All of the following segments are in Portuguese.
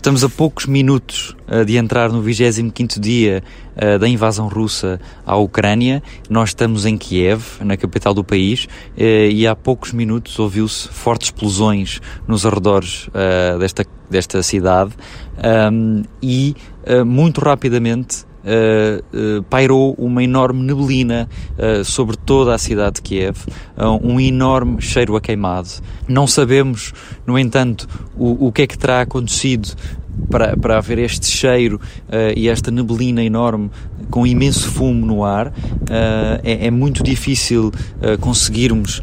Estamos a poucos minutos uh, de entrar no 25º dia uh, da invasão russa à Ucrânia. Nós estamos em Kiev, na capital do país, uh, e há poucos minutos ouviu-se fortes explosões nos arredores desta, desta cidade e muito rapidamente Uh, uh, pairou uma enorme neblina uh, sobre toda a cidade de Kiev, um enorme cheiro a queimado. Não sabemos, no entanto, o, o que é que terá acontecido para, para haver este cheiro e esta neblina enorme com imenso fumo no ar. É, é, muito difícil conseguirmos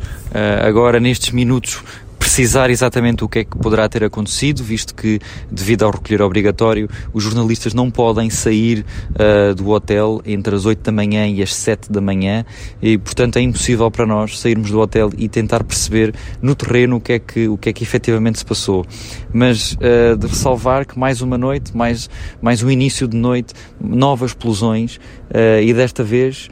agora, nestes minutos, precisar exatamente o que é que poderá ter acontecido, visto que, devido ao recolher obrigatório, os jornalistas não podem sair uh, do hotel entre as 8 da manhã e as 7 da manhã e, portanto, é impossível para nós sairmos do hotel e tentar perceber no terreno o que é que, o que, é que efetivamente se passou. Mas uh, de ressalvar que mais uma noite, mais, mais um início de noite, novas explosões uh, e desta vez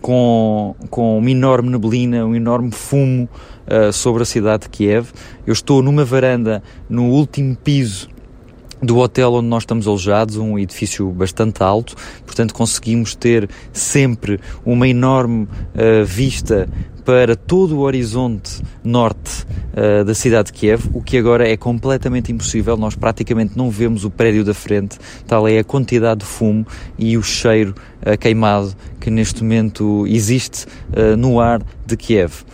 com, com uma enorme neblina, um enorme fumo uh, sobre a cidade de Kiev. Eu estou numa varanda no último piso do hotel onde nós estamos alojados, um edifício bastante alto, portanto conseguimos ter sempre uma enorme uh, vista para todo o horizonte norte uh, da cidade de Kiev, o que agora é completamente impossível. Nós praticamente não vemos o prédio da frente, tal é a quantidade de fumo e o cheiro uh, queimado que neste momento existe uh, no ar de Kiev.